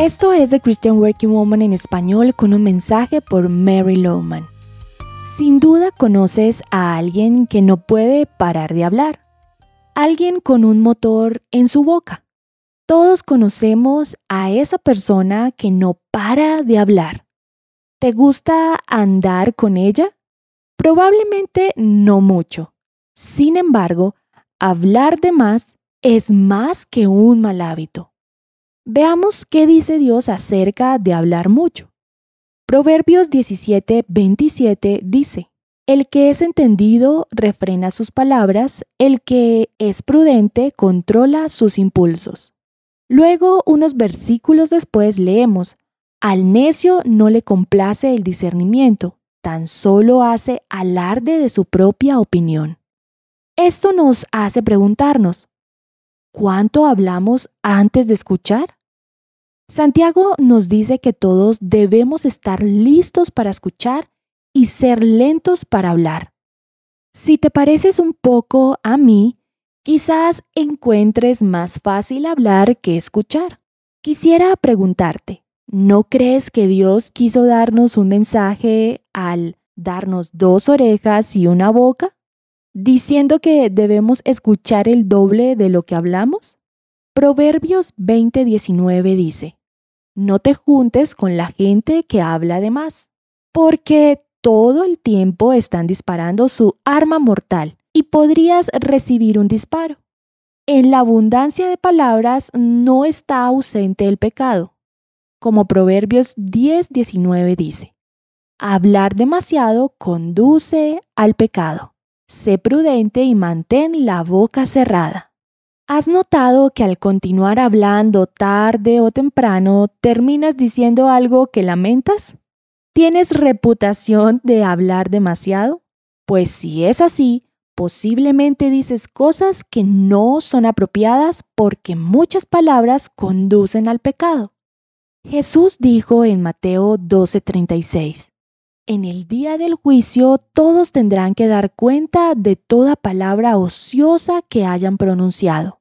Esto es The Christian Working Woman en español con un mensaje por Mary Lowman. Sin duda conoces a alguien que no puede parar de hablar. Alguien con un motor en su boca. Todos conocemos a esa persona que no para de hablar. ¿Te gusta andar con ella? Probablemente no mucho. Sin embargo, hablar de más es más que un mal hábito. Veamos qué dice Dios acerca de hablar mucho. Proverbios 17, 27 dice, El que es entendido refrena sus palabras, el que es prudente controla sus impulsos. Luego, unos versículos después leemos, Al necio no le complace el discernimiento, tan solo hace alarde de su propia opinión. Esto nos hace preguntarnos, ¿cuánto hablamos antes de escuchar? Santiago nos dice que todos debemos estar listos para escuchar y ser lentos para hablar. Si te pareces un poco a mí, quizás encuentres más fácil hablar que escuchar. Quisiera preguntarte, ¿No crees que Dios quiso darnos un mensaje al darnos dos orejas y una boca? Diciendo que debemos escuchar el doble de lo que hablamos? Proverbios 20:19 dice, No te juntes con la gente que habla de más, porque todo el tiempo están disparando su arma mortal y podrías recibir un disparo. En la abundancia de palabras no está ausente el pecado como Proverbios 10:19 dice. Hablar demasiado conduce al pecado. Sé prudente y mantén la boca cerrada. ¿Has notado que al continuar hablando tarde o temprano terminas diciendo algo que lamentas? ¿Tienes reputación de hablar demasiado? Pues si es así, posiblemente dices cosas que no son apropiadas porque muchas palabras conducen al pecado. Jesús dijo en Mateo 12:36, En el día del juicio todos tendrán que dar cuenta de toda palabra ociosa que hayan pronunciado.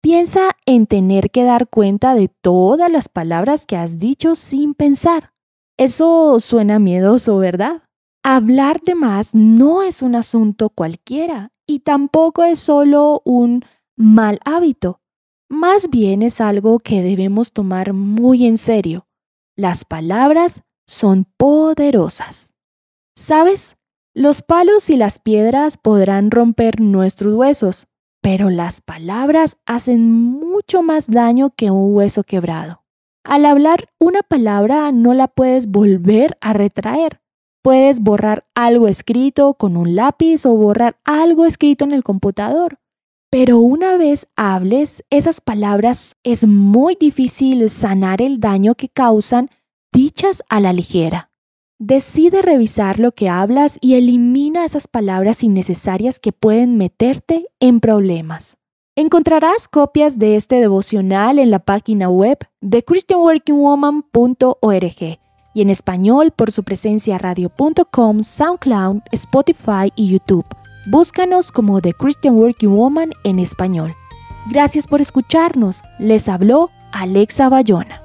Piensa en tener que dar cuenta de todas las palabras que has dicho sin pensar. Eso suena miedoso, ¿verdad? Hablar de más no es un asunto cualquiera y tampoco es solo un mal hábito. Más bien es algo que debemos tomar muy en serio. Las palabras son poderosas. ¿Sabes? Los palos y las piedras podrán romper nuestros huesos, pero las palabras hacen mucho más daño que un hueso quebrado. Al hablar una palabra no la puedes volver a retraer. Puedes borrar algo escrito con un lápiz o borrar algo escrito en el computador. Pero una vez hables esas palabras, es muy difícil sanar el daño que causan dichas a la ligera. Decide revisar lo que hablas y elimina esas palabras innecesarias que pueden meterte en problemas. Encontrarás copias de este devocional en la página web de christianworkingwoman.org y en español por su presencia radio.com, SoundCloud, Spotify y YouTube. Búscanos como The Christian Working Woman en español. Gracias por escucharnos. Les habló Alexa Bayona.